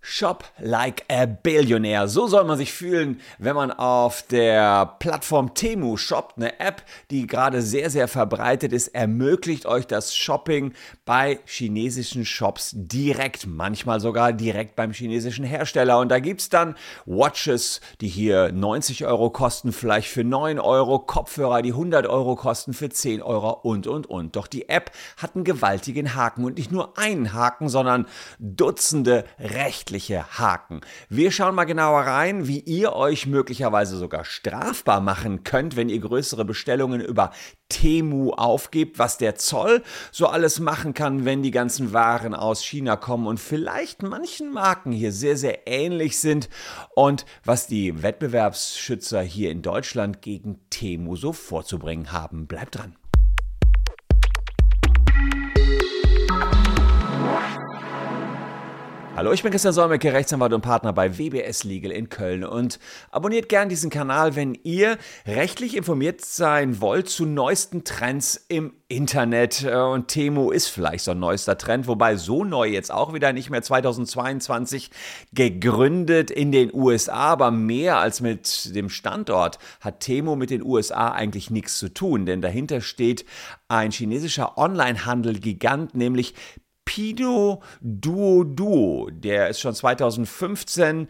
Shop like a Billionaire. So soll man sich fühlen, wenn man auf der Plattform Temu shoppt. Eine App, die gerade sehr, sehr verbreitet ist, ermöglicht euch das Shopping bei chinesischen Shops direkt, manchmal sogar direkt beim chinesischen Hersteller. Und da gibt es dann Watches, die hier 90 Euro kosten, vielleicht für 9 Euro, Kopfhörer, die 100 Euro kosten für 10 Euro und, und, und. Doch die App hat einen gewaltigen Haken und nicht nur einen Haken, sondern Dutzende rechtliche rechtliche Haken. Wir schauen mal genauer rein, wie ihr euch möglicherweise sogar strafbar machen könnt, wenn ihr größere Bestellungen über Temu aufgebt, was der Zoll so alles machen kann, wenn die ganzen Waren aus China kommen und vielleicht manchen Marken hier sehr, sehr ähnlich sind und was die Wettbewerbsschützer hier in Deutschland gegen Temu so vorzubringen haben. Bleibt dran. Hallo, ich bin Christian Solmecke, Rechtsanwalt und Partner bei WBS Legal in Köln und abonniert gern diesen Kanal, wenn ihr rechtlich informiert sein wollt zu neuesten Trends im Internet. Und Temo ist vielleicht so ein neuester Trend, wobei so neu jetzt auch wieder nicht mehr 2022 gegründet in den USA, aber mehr als mit dem Standort hat Temo mit den USA eigentlich nichts zu tun, denn dahinter steht ein chinesischer Onlinehandel-Gigant, nämlich Pido Duo Duo. Der ist schon 2015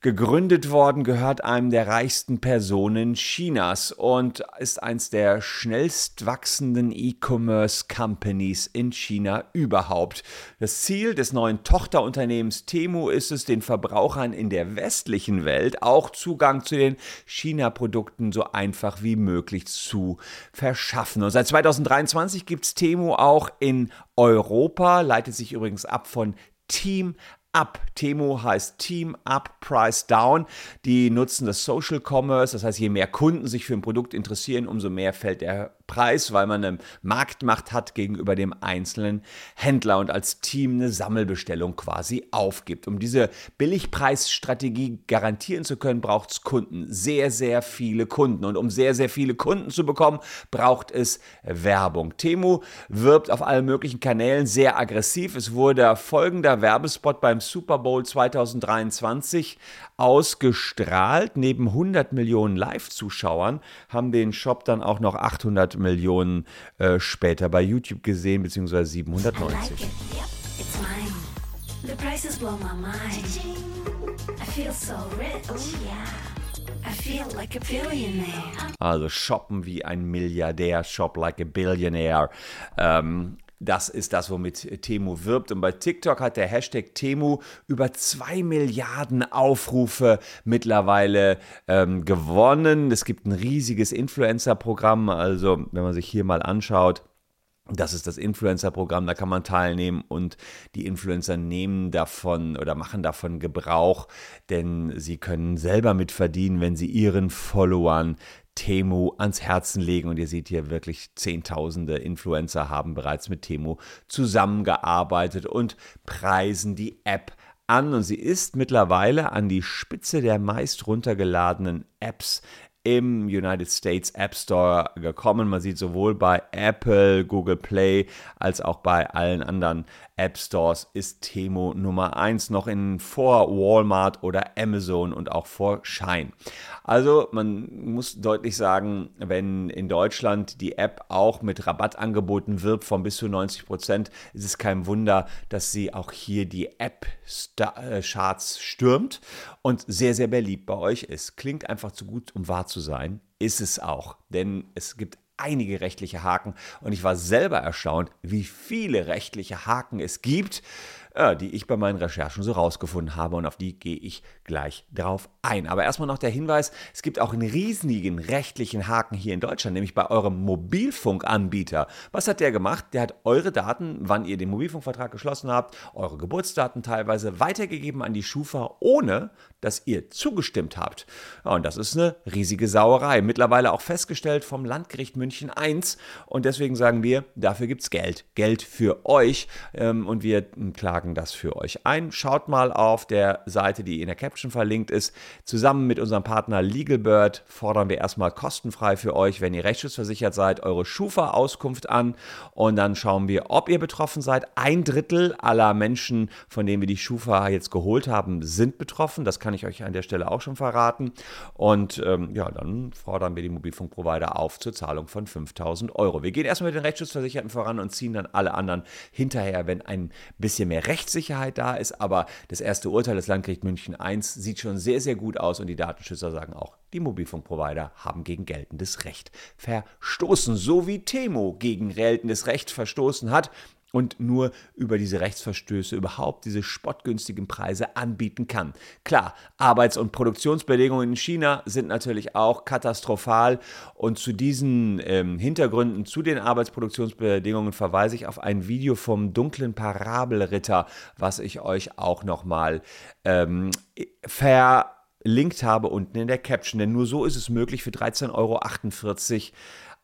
gegründet worden, gehört einem der reichsten Personen Chinas und ist eins der schnellst wachsenden E-Commerce Companies in China überhaupt. Das Ziel des neuen Tochterunternehmens Temu ist es, den Verbrauchern in der westlichen Welt auch Zugang zu den China-Produkten so einfach wie möglich zu verschaffen. Und seit 2023 gibt es Temu auch in Europa, leitet sich übrigens ab von Team Up. Temo heißt Team Up, Price Down. Die nutzen das Social Commerce, das heißt, je mehr Kunden sich für ein Produkt interessieren, umso mehr fällt der Preis, weil man eine Marktmacht hat gegenüber dem einzelnen Händler und als Team eine Sammelbestellung quasi aufgibt. Um diese Billigpreisstrategie garantieren zu können, braucht es Kunden, sehr, sehr viele Kunden. Und um sehr, sehr viele Kunden zu bekommen, braucht es Werbung. Temu wirbt auf allen möglichen Kanälen sehr aggressiv. Es wurde folgender Werbespot beim Super Bowl 2023 ausgestrahlt. Neben 100 Millionen Live-Zuschauern haben den Shop dann auch noch 800 Millionen äh, später bei YouTube gesehen, beziehungsweise 790. Also shoppen wie ein Milliardär, shop like a billionaire. Ähm, das ist das, womit Temu wirbt. Und bei TikTok hat der Hashtag Temu über zwei Milliarden Aufrufe mittlerweile ähm, gewonnen. Es gibt ein riesiges Influencer-Programm. Also, wenn man sich hier mal anschaut, das ist das Influencer-Programm, da kann man teilnehmen und die Influencer nehmen davon oder machen davon Gebrauch, denn sie können selber mitverdienen, wenn sie ihren Followern Temu ans Herzen legen. Und ihr seht hier wirklich Zehntausende Influencer haben bereits mit Temu zusammengearbeitet und preisen die App an. Und sie ist mittlerweile an die Spitze der meist runtergeladenen Apps im United States App Store gekommen. Man sieht sowohl bei Apple, Google Play als auch bei allen anderen App Stores ist Temo Nummer 1 noch in vor Walmart oder Amazon und auch vor Shine. Also man muss deutlich sagen, wenn in Deutschland die App auch mit Rabatt angeboten wird von bis zu 90 Prozent, ist es kein Wunder, dass sie auch hier die App-Charts äh, stürmt und sehr, sehr beliebt bei euch ist. Klingt einfach zu gut, um wahr zu sein. Ist es auch, denn es gibt einige rechtliche Haken. Und ich war selber erstaunt, wie viele rechtliche Haken es gibt äh, die ich bei meinen Recherchen so rausgefunden habe und auf die gehe ich gleich drauf ein. Aber erstmal noch der Hinweis, es gibt auch einen riesigen rechtlichen Haken hier in Deutschland, nämlich bei eurem Mobilfunkanbieter. Was hat der gemacht? Der hat eure Daten, wann ihr den Mobilfunkvertrag geschlossen habt, eure Geburtsdaten teilweise weitergegeben an die Schufa, ohne dass ihr zugestimmt habt. Ja, und das ist eine riesige Sauerei. Mittlerweile auch festgestellt vom Landgericht München I. Und deswegen sagen wir, dafür gibt es Geld. Geld für euch. Ähm, und wir klagen tragen das für euch ein. Schaut mal auf der Seite, die in der Caption verlinkt ist. Zusammen mit unserem Partner LegalBird fordern wir erstmal kostenfrei für euch, wenn ihr rechtsschutzversichert seid, eure Schufa-Auskunft an und dann schauen wir, ob ihr betroffen seid. Ein Drittel aller Menschen, von denen wir die Schufa jetzt geholt haben, sind betroffen. Das kann ich euch an der Stelle auch schon verraten. Und ähm, ja, dann fordern wir die Mobilfunkprovider auf zur Zahlung von 5000 Euro. Wir gehen erstmal mit den Rechtsschutzversicherten voran und ziehen dann alle anderen hinterher, wenn ein bisschen mehr Rechtssicherheit da ist. Aber das erste Urteil des Landgerichts München I sieht schon sehr, sehr gut aus und die Datenschützer sagen auch, die Mobilfunkprovider haben gegen geltendes Recht verstoßen, so wie Temo gegen geltendes Recht verstoßen hat und nur über diese Rechtsverstöße überhaupt diese spottgünstigen Preise anbieten kann. Klar, Arbeits- und Produktionsbedingungen in China sind natürlich auch katastrophal und zu diesen ähm, Hintergründen, zu den Arbeitsproduktionsbedingungen verweise ich auf ein Video vom dunklen Parabelritter, was ich euch auch nochmal ähm, verlinkt habe unten in der Caption, denn nur so ist es möglich für 13,48 Euro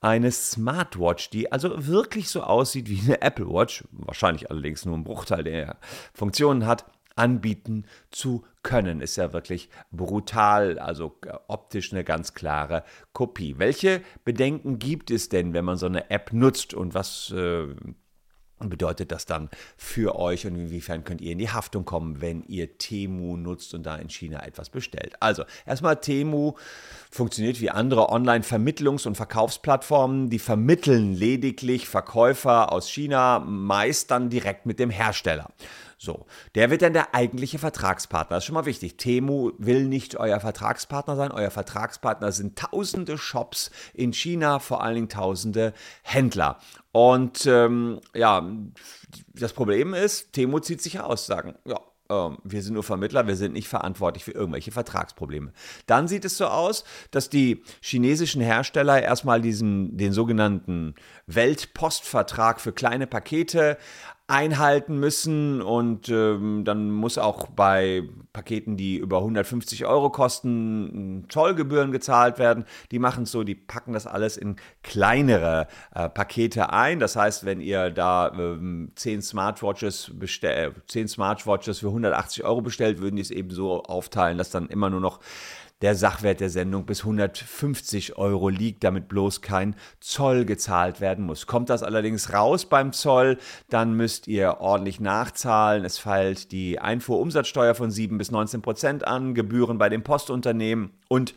eine Smartwatch, die also wirklich so aussieht wie eine Apple Watch, wahrscheinlich allerdings nur einen Bruchteil der Funktionen hat, anbieten zu können. Ist ja wirklich brutal, also optisch eine ganz klare Kopie. Welche Bedenken gibt es denn, wenn man so eine App nutzt und was äh, bedeutet das dann für euch und inwiefern könnt ihr in die Haftung kommen, wenn ihr Temu nutzt und da in China etwas bestellt? Also, erstmal Temu funktioniert wie andere Online-Vermittlungs- und Verkaufsplattformen. Die vermitteln lediglich Verkäufer aus China, meist dann direkt mit dem Hersteller. So, der wird dann der eigentliche Vertragspartner. Das ist schon mal wichtig. Temu will nicht euer Vertragspartner sein. Euer Vertragspartner sind tausende Shops in China, vor allen Dingen tausende Händler. Und ähm, ja, das Problem ist, Temo zieht sich aus, sagen, ja, ähm, wir sind nur Vermittler, wir sind nicht verantwortlich für irgendwelche Vertragsprobleme. Dann sieht es so aus, dass die chinesischen Hersteller erstmal diesen, den sogenannten Weltpostvertrag für kleine Pakete einhalten müssen und ähm, dann muss auch bei Paketen, die über 150 Euro kosten, Zollgebühren gezahlt werden. Die machen es so, die packen das alles in kleinere äh, Pakete ein. Das heißt, wenn ihr da ähm, 10 Smartwatches bestellt, 10 Smartwatches für 180 Euro bestellt, würden die es eben so aufteilen, dass dann immer nur noch der Sachwert der Sendung bis 150 Euro liegt, damit bloß kein Zoll gezahlt werden muss. Kommt das allerdings raus beim Zoll, dann müsst ihr ordentlich nachzahlen. Es fällt die Einfuhrumsatzsteuer von 7 bis 19 Prozent an, Gebühren bei dem Postunternehmen und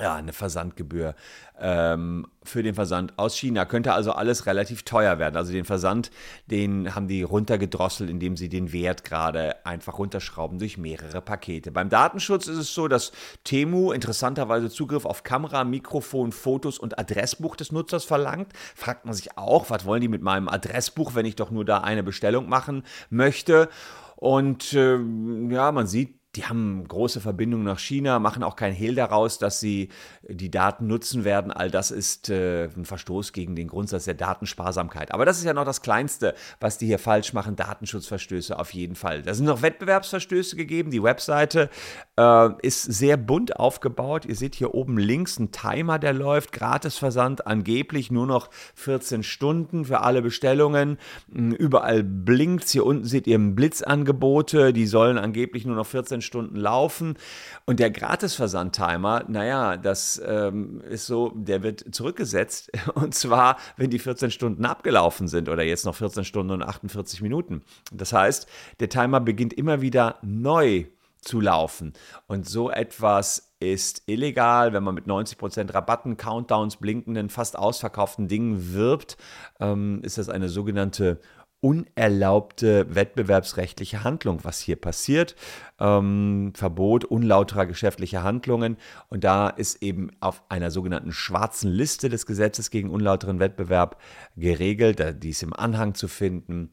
ja, eine Versandgebühr ähm, für den Versand aus China. Könnte also alles relativ teuer werden. Also den Versand, den haben die runtergedrosselt, indem sie den Wert gerade einfach runterschrauben durch mehrere Pakete. Beim Datenschutz ist es so, dass Temu interessanterweise Zugriff auf Kamera, Mikrofon, Fotos und Adressbuch des Nutzers verlangt. Fragt man sich auch, was wollen die mit meinem Adressbuch, wenn ich doch nur da eine Bestellung machen möchte? Und äh, ja, man sieht, die haben große Verbindungen nach China, machen auch kein Hehl daraus, dass sie die Daten nutzen werden. All das ist äh, ein Verstoß gegen den Grundsatz der Datensparsamkeit. Aber das ist ja noch das Kleinste, was die hier falsch machen. Datenschutzverstöße auf jeden Fall. Da sind noch Wettbewerbsverstöße gegeben. Die Webseite äh, ist sehr bunt aufgebaut. Ihr seht hier oben links einen Timer, der läuft. Gratisversand angeblich nur noch 14 Stunden für alle Bestellungen. Hm, überall blinkt Hier unten seht ihr Blitzangebote. Die sollen angeblich nur noch 14 Stunden laufen. Und der Gratisversand-Timer, naja, das ähm, ist so, der wird zurückgesetzt. Und zwar, wenn die 14 Stunden abgelaufen sind oder jetzt noch 14 Stunden und 48 Minuten. Das heißt, der Timer beginnt immer wieder neu zu laufen. Und so etwas ist illegal, wenn man mit 90% Rabatten, Countdowns, blinkenden, fast ausverkauften Dingen wirbt, ähm, ist das eine sogenannte unerlaubte wettbewerbsrechtliche Handlung, was hier passiert. Ähm, Verbot unlauterer geschäftlicher Handlungen. Und da ist eben auf einer sogenannten schwarzen Liste des Gesetzes gegen unlauteren Wettbewerb geregelt, die ist im Anhang zu finden,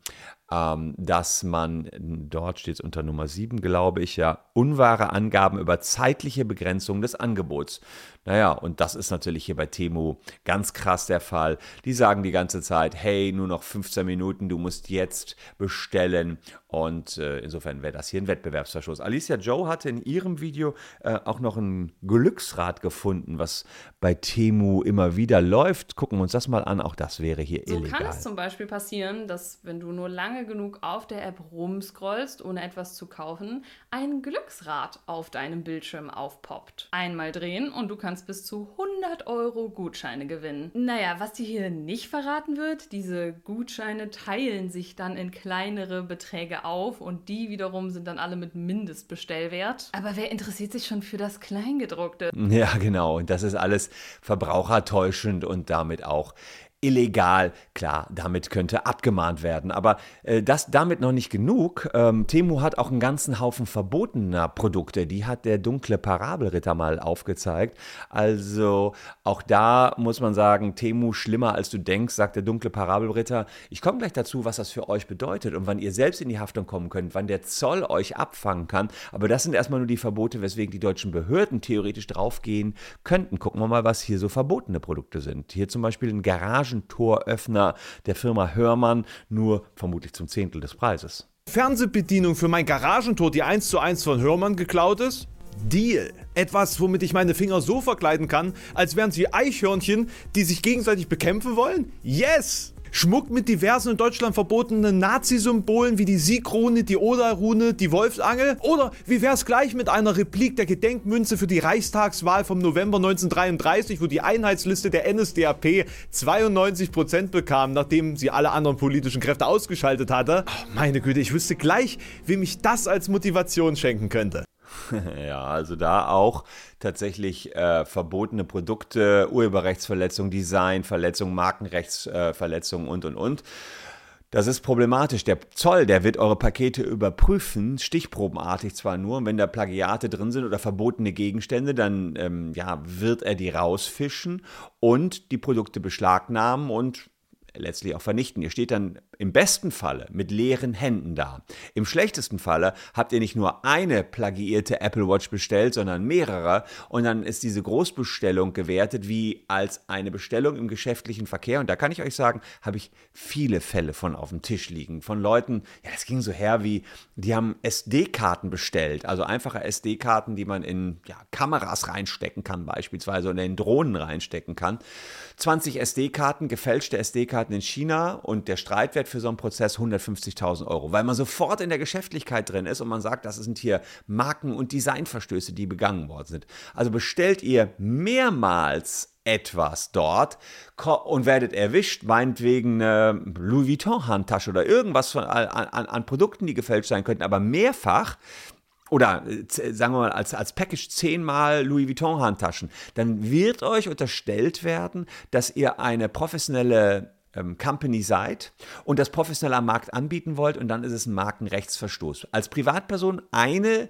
ähm, dass man, dort steht es unter Nummer 7, glaube ich, ja, unwahre Angaben über zeitliche Begrenzung des Angebots. Naja, und das ist natürlich hier bei Temu ganz krass der Fall. Die sagen die ganze Zeit, hey, nur noch 15 Minuten, du musst jetzt bestellen. Und äh, insofern wäre das hier ein Wettbewerbsverstoß. Alicia Joe hatte in ihrem Video äh, auch noch ein Glücksrad gefunden, was bei Temu immer wieder läuft. Gucken wir uns das mal an. Auch das wäre hier so illegal. So kann es zum Beispiel passieren, dass wenn du nur lange genug auf der App rumscrollst, ohne etwas zu kaufen, ein Glücksrad auf deinem Bildschirm aufpoppt. Einmal drehen und du kannst bis zu 100 Euro Gutscheine gewinnen. Naja, was dir hier nicht verraten wird, diese Gutscheine teilen sich dann in kleinere Beträge auf und die wiederum sind dann alle mit Mindestbestellwert. Aber wer interessiert sich schon für das Kleingedruckte? Ja, genau. Und das ist alles verbrauchertäuschend und damit auch illegal. Klar, damit könnte abgemahnt werden. Aber äh, das damit noch nicht genug. Ähm, Temu hat auch einen ganzen Haufen verbotener Produkte. Die hat der dunkle Parabelritter mal aufgezeigt. Also auch da muss man sagen, Temu schlimmer als du denkst, sagt der dunkle Parabelritter. Ich komme gleich dazu, was das für euch bedeutet und wann ihr selbst in die Haftung kommen könnt, wann der Zoll euch abfangen kann. Aber das sind erstmal nur die Verbote, weswegen die deutschen Behörden theoretisch draufgehen könnten. Gucken wir mal, was hier so verbotene Produkte sind. Hier zum Beispiel ein Garage Garagentoröffner der Firma Hörmann, nur vermutlich zum Zehntel des Preises. Fernsehbedienung für mein Garagentor, die 1 zu 1 von Hörmann geklaut ist? Deal. Etwas, womit ich meine Finger so verkleiden kann, als wären sie Eichhörnchen, die sich gegenseitig bekämpfen wollen? Yes! Schmuck mit diversen in Deutschland verbotenen Nazi-Symbolen wie die Siegrune, die Oda-Rune, die Wolfsangel? Oder wie wär's gleich mit einer Replik der Gedenkmünze für die Reichstagswahl vom November 1933, wo die Einheitsliste der NSDAP 92% bekam, nachdem sie alle anderen politischen Kräfte ausgeschaltet hatte? Oh, meine Güte, ich wüsste gleich, wem ich das als Motivation schenken könnte. ja, also da auch tatsächlich äh, verbotene Produkte, Urheberrechtsverletzung, Designverletzung, Markenrechtsverletzung äh, und und und. Das ist problematisch. Der Zoll, der wird eure Pakete überprüfen, stichprobenartig zwar nur, und wenn da Plagiate drin sind oder verbotene Gegenstände, dann ähm, ja, wird er die rausfischen und die Produkte beschlagnahmen und letztlich auch vernichten. Ihr steht dann im besten Falle mit leeren Händen da. Im schlechtesten Falle habt ihr nicht nur eine plagiierte Apple Watch bestellt, sondern mehrere und dann ist diese Großbestellung gewertet wie als eine Bestellung im geschäftlichen Verkehr und da kann ich euch sagen, habe ich viele Fälle von auf dem Tisch liegen von Leuten, ja, das ging so her wie die haben SD-Karten bestellt, also einfache SD-Karten, die man in ja, Kameras reinstecken kann beispielsweise oder in Drohnen reinstecken kann. 20 SD-Karten, gefälschte SD-Karten in China und der Streitwert für so einen Prozess 150.000 Euro, weil man sofort in der Geschäftlichkeit drin ist und man sagt, das sind hier Marken- und Designverstöße, die begangen worden sind. Also bestellt ihr mehrmals etwas dort und werdet erwischt, meinetwegen eine Louis Vuitton-Handtasche oder irgendwas von, an, an, an Produkten, die gefälscht sein könnten, aber mehrfach oder äh, sagen wir mal als, als Package zehnmal Louis Vuitton Handtaschen, dann wird euch unterstellt werden, dass ihr eine professionelle ähm, Company seid und das professionell am Markt anbieten wollt und dann ist es ein Markenrechtsverstoß. Als Privatperson eine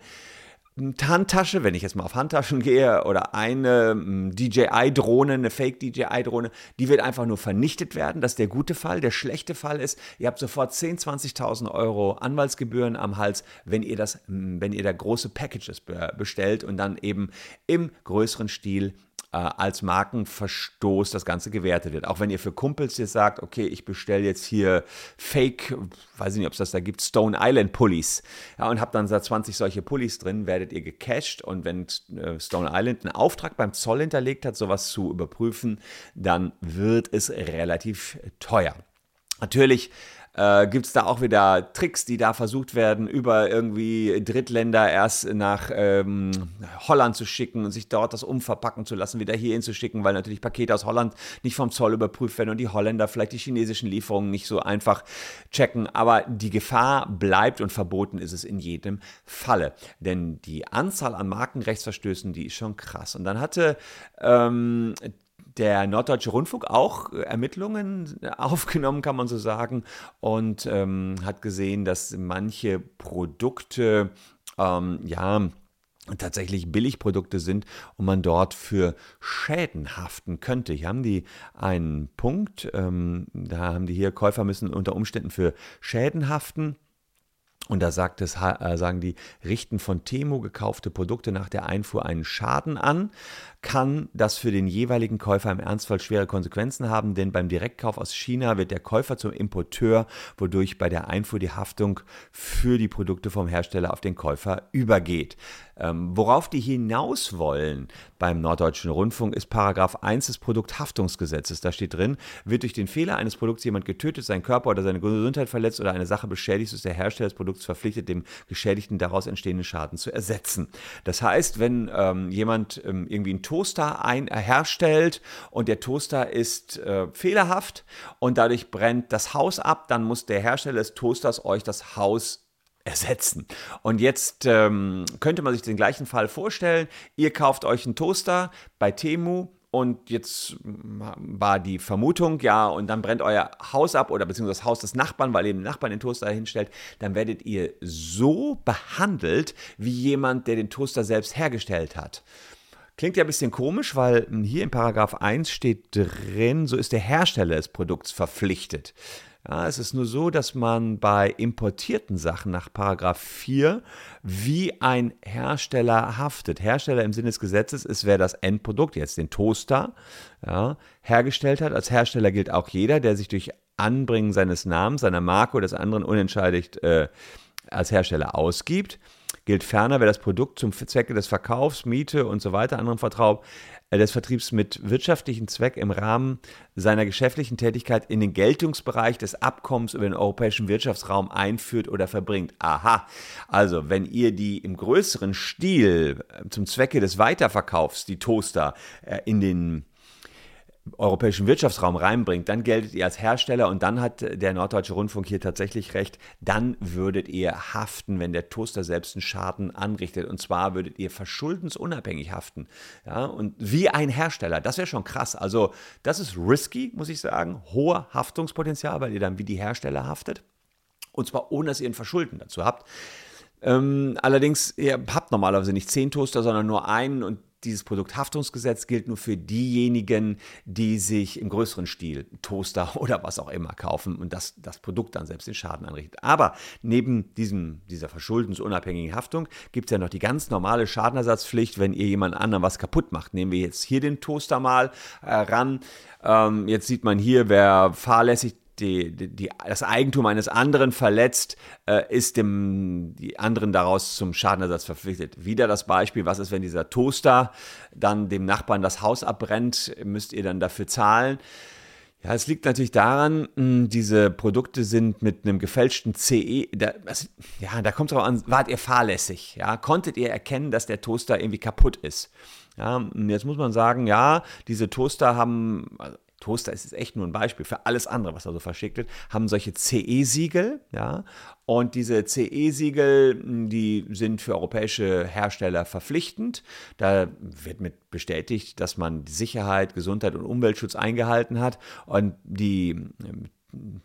Handtasche, wenn ich jetzt mal auf Handtaschen gehe, oder eine DJI-Drohne, eine Fake-DJI-Drohne, die wird einfach nur vernichtet werden. Das ist der gute Fall. Der schlechte Fall ist, ihr habt sofort 10.000, 20.000 Euro Anwaltsgebühren am Hals, wenn ihr das, wenn ihr da große Packages bestellt und dann eben im größeren Stil äh, als Markenverstoß das Ganze gewertet wird. Auch wenn ihr für Kumpels jetzt sagt, okay, ich bestelle jetzt hier Fake, weiß ich nicht, ob es das da gibt, Stone Island Pullis ja, und habt dann da 20 solche Pullis drin, werdet ihr gecached und wenn äh, Stone Island einen Auftrag beim Zoll hinterlegt hat, sowas zu überprüfen, dann wird es relativ teuer. Natürlich äh, gibt es da auch wieder Tricks, die da versucht werden, über irgendwie Drittländer erst nach ähm, Holland zu schicken und sich dort das umverpacken zu lassen, wieder hierhin zu schicken, weil natürlich Pakete aus Holland nicht vom Zoll überprüft werden und die Holländer vielleicht die chinesischen Lieferungen nicht so einfach checken. Aber die Gefahr bleibt und verboten ist es in jedem Falle. Denn die Anzahl an Markenrechtsverstößen, die ist schon krass. Und dann hatte ähm, der Norddeutsche Rundfunk auch äh, Ermittlungen aufgenommen, kann man so sagen, und ähm, hat gesehen, dass manche Produkte, ähm, ja, tatsächlich Billigprodukte sind und man dort für Schäden haften könnte. Hier haben die einen Punkt, ähm, da haben die hier, Käufer müssen unter Umständen für Schäden haften Und da sagt es, äh, sagen die, richten von Temo gekaufte Produkte nach der Einfuhr einen Schaden an, kann das für den jeweiligen Käufer im Ernstfall schwere Konsequenzen haben, denn beim Direktkauf aus China wird der Käufer zum Importeur, wodurch bei der Einfuhr die Haftung für die Produkte vom Hersteller auf den Käufer übergeht. Ähm, worauf die hinaus wollen beim Norddeutschen Rundfunk ist Paragraph 1 des Produkthaftungsgesetzes. Da steht drin, wird durch den Fehler eines Produkts jemand getötet, seinen Körper oder seine Gesundheit verletzt oder eine Sache beschädigt, ist der Hersteller des Produkts verpflichtet, dem Geschädigten daraus entstehenden Schaden zu ersetzen. Das heißt, wenn ähm, jemand ähm, irgendwie einen Toaster ein, äh, herstellt und der Toaster ist äh, fehlerhaft und dadurch brennt das Haus ab, dann muss der Hersteller des Toasters euch das Haus ersetzen. Und jetzt ähm, könnte man sich den gleichen Fall vorstellen. Ihr kauft euch einen Toaster bei Temu und jetzt war die Vermutung, ja, und dann brennt euer Haus ab oder beziehungsweise das Haus des Nachbarn, weil ihr den Nachbarn den Toaster hinstellt, dann werdet ihr so behandelt wie jemand, der den Toaster selbst hergestellt hat. Klingt ja ein bisschen komisch, weil hier in Paragraph 1 steht drin, so ist der Hersteller des Produkts verpflichtet. Ja, es ist nur so, dass man bei importierten Sachen nach Paragraph 4 wie ein Hersteller haftet. Hersteller im Sinne des Gesetzes ist, wer das Endprodukt, jetzt den Toaster, ja, hergestellt hat. Als Hersteller gilt auch jeder, der sich durch Anbringen seines Namens, seiner Marke oder des anderen unentscheidigt äh, als Hersteller ausgibt. Gilt ferner, wer das Produkt zum Zwecke des Verkaufs, Miete und so weiter anderen vertraut, des Vertriebs mit wirtschaftlichem Zweck im Rahmen seiner geschäftlichen Tätigkeit in den Geltungsbereich des Abkommens über den europäischen Wirtschaftsraum einführt oder verbringt. Aha, also wenn ihr die im größeren Stil äh, zum Zwecke des Weiterverkaufs, die Toaster, äh, in den europäischen Wirtschaftsraum reinbringt, dann geltet ihr als Hersteller und dann hat der Norddeutsche Rundfunk hier tatsächlich recht, dann würdet ihr haften, wenn der Toaster selbst einen Schaden anrichtet. Und zwar würdet ihr verschuldensunabhängig haften. Ja, und wie ein Hersteller, das wäre schon krass. Also das ist risky, muss ich sagen. Hoher Haftungspotenzial, weil ihr dann wie die Hersteller haftet. Und zwar ohne, dass ihr ein Verschulden dazu habt. Ähm, allerdings, ihr habt normalerweise nicht zehn Toaster, sondern nur einen und dieses Produkthaftungsgesetz gilt nur für diejenigen, die sich im größeren Stil Toaster oder was auch immer kaufen und das, das Produkt dann selbst den Schaden anrichtet. Aber neben diesem, dieser verschuldensunabhängigen Haftung gibt es ja noch die ganz normale Schadenersatzpflicht, wenn ihr jemand anderem was kaputt macht. Nehmen wir jetzt hier den Toaster mal äh, ran. Ähm, jetzt sieht man hier, wer fahrlässig die, die, das Eigentum eines anderen verletzt, äh, ist dem die anderen daraus zum Schadenersatz verpflichtet. Wieder das Beispiel, was ist, wenn dieser Toaster dann dem Nachbarn das Haus abbrennt, müsst ihr dann dafür zahlen. Ja, es liegt natürlich daran, mh, diese Produkte sind mit einem gefälschten CE, da, also, ja, da kommt es drauf an, wart ihr fahrlässig, ja, konntet ihr erkennen, dass der Toaster irgendwie kaputt ist. Ja, jetzt muss man sagen, ja, diese Toaster haben, Toaster ist echt nur ein Beispiel für alles andere, was da so verschickt wird, haben solche CE-Siegel, ja, und diese CE-Siegel, hm, die sind für europäische Hersteller verpflichtend. Da wird mit bestätigt, dass man Sicherheit, Gesundheit und Umweltschutz eingehalten hat. Und die hm,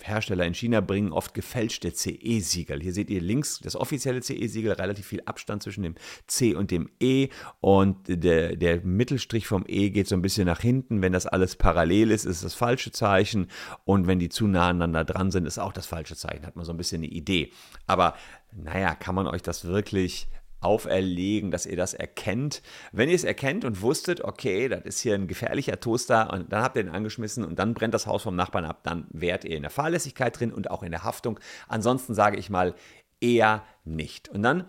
Hersteller in China bringen oft gefälschte CE-Siegel. Hier seht ihr links das offizielle CE-Siegel, relativ viel Abstand zwischen dem C und dem E und der, der Mittelstrich vom E geht so ein bisschen nach hinten. Wenn das alles parallel ist, ist das falsche Zeichen und wenn die zu nah aneinander dran sind, ist auch das falsche Zeichen. Hat man so ein bisschen eine Idee. Aber naja, kann man euch das wirklich auferlegen, dass ihr das erkennt. Wenn ihr es erkennt und wusstet, okay, das ist hier ein gefährlicher Toaster und dann habt ihr den angeschmissen und dann brennt das Haus vom Nachbarn ab, dann wärt ihr in der Fahrlässigkeit drin und auch in der Haftung. Ansonsten sage ich mal eher nicht. Und dann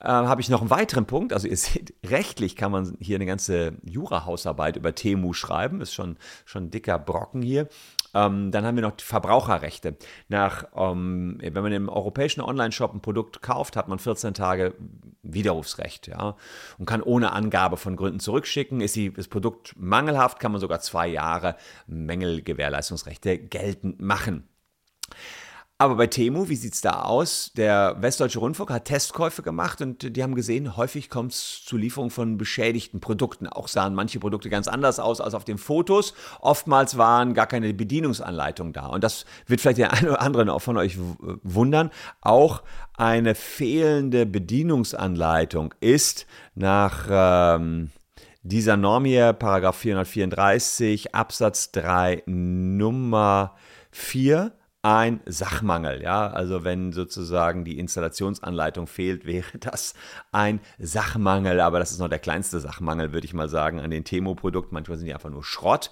äh, habe ich noch einen weiteren Punkt. Also ihr seht, rechtlich kann man hier eine ganze Jura-Hausarbeit über Temu schreiben. Ist schon, schon ein dicker Brocken hier. Ähm, dann haben wir noch die Verbraucherrechte. Nach, ähm, wenn man im europäischen Online-Shop ein Produkt kauft, hat man 14 Tage Widerrufsrecht ja, und kann ohne Angabe von Gründen zurückschicken. Ist die, das Produkt mangelhaft, kann man sogar zwei Jahre Mängelgewährleistungsrechte geltend machen. Aber bei Temu, wie sieht es da aus? Der Westdeutsche Rundfunk hat Testkäufe gemacht und die haben gesehen, häufig kommt es zu Lieferung von beschädigten Produkten. Auch sahen manche Produkte ganz anders aus als auf den Fotos. Oftmals waren gar keine Bedienungsanleitungen da. Und das wird vielleicht der eine oder andere von euch wundern. Auch eine fehlende Bedienungsanleitung ist nach ähm, dieser Norm hier, Paragraph 434, Absatz 3, Nummer 4, ein Sachmangel. Ja, also wenn sozusagen die Installationsanleitung fehlt, wäre das ein Sachmangel. Aber das ist noch der kleinste Sachmangel, würde ich mal sagen, an den Temo-Produkten. Manchmal sind die einfach nur Schrott.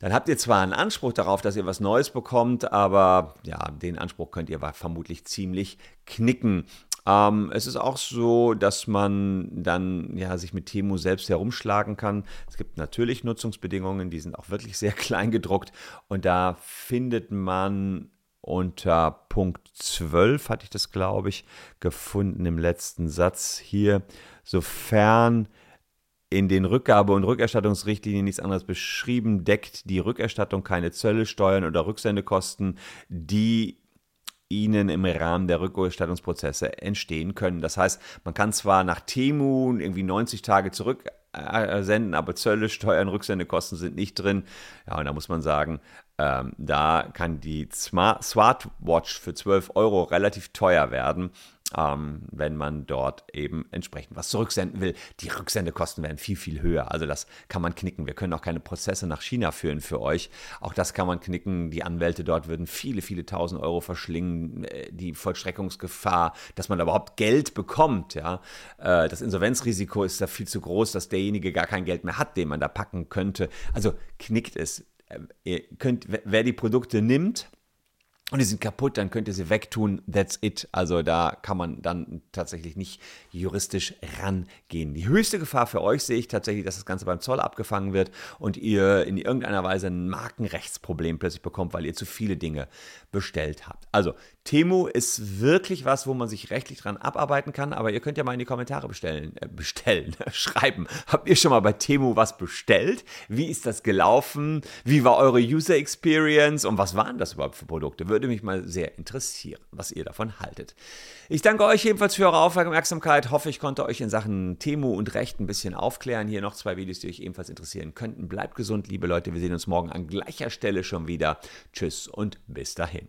Dann habt ihr zwar einen Anspruch darauf, dass ihr was Neues bekommt, aber ja, den Anspruch könnt ihr vermutlich ziemlich knicken. Ähm, es ist auch so, dass man dann ja, sich mit Temu selbst herumschlagen kann. Es gibt natürlich Nutzungsbedingungen, die sind auch wirklich sehr klein gedruckt und da findet man unter Punkt 12 hatte ich das, glaube ich, gefunden im letzten Satz hier, sofern in den Rückgabe- und Rückerstattungsrichtlinien nichts anderes beschrieben, deckt die Rückerstattung keine Zölle, Steuern oder Rücksendekosten, die ihnen im Rahmen der Rückerstattungsprozesse entstehen können. Das heißt, man kann zwar nach Temu irgendwie 90 Tage zurücksenden, aber Zölle, Steuern, Rücksendekosten sind nicht drin. Ja, und da muss man sagen, ähm, da kann die Smart Smartwatch für 12 Euro relativ teuer werden ähm, wenn man dort eben entsprechend was zurücksenden will. Die Rücksendekosten werden viel, viel höher. Also das kann man knicken. Wir können auch keine Prozesse nach China führen für euch. Auch das kann man knicken. Die Anwälte dort würden viele, viele tausend Euro verschlingen. Äh, die Vollstreckungsgefahr, dass man da überhaupt Geld bekommt. Ja? Äh, das Insolvenzrisiko ist da viel zu groß, dass derjenige gar kein Geld mehr hat, den man da packen könnte. Also knickt es. Äh, ihr könnt, wer die Produkte nimmt, und die sind kaputt, dann könnt ihr sie wegtun, that's it. Also da kann man dann tatsächlich nicht juristisch rangehen. Die höchste Gefahr für euch sehe ich tatsächlich, dass das Ganze beim Zoll abgefangen wird und ihr in irgendeiner Weise ein Markenrechtsproblem plötzlich bekommt, weil ihr zu viele Dinge bestellt habt. Also Temu ist wirklich was, wo man sich rechtlich dran abarbeiten kann, aber ihr könnt ja mal in die Kommentare bestellen, äh, bestellen, schreiben. Habt ihr schon mal bei Temu was bestellt? Wie ist das gelaufen? Wie war eure User Experience und was waren das überhaupt für Produkte? Würde mich mal sehr interessieren, was ihr davon haltet. Ich danke euch jedenfalls für eure Aufmerksamkeit. Hoffe, ich konnte euch in Sachen Temu und Recht ein bisschen aufklären. Hier noch zwei Videos, die euch ebenfalls interessieren könnten. Bleibt gesund, liebe Leute. Wir sehen uns morgen an gleicher Stelle schon wieder. Tschüss und bis dahin.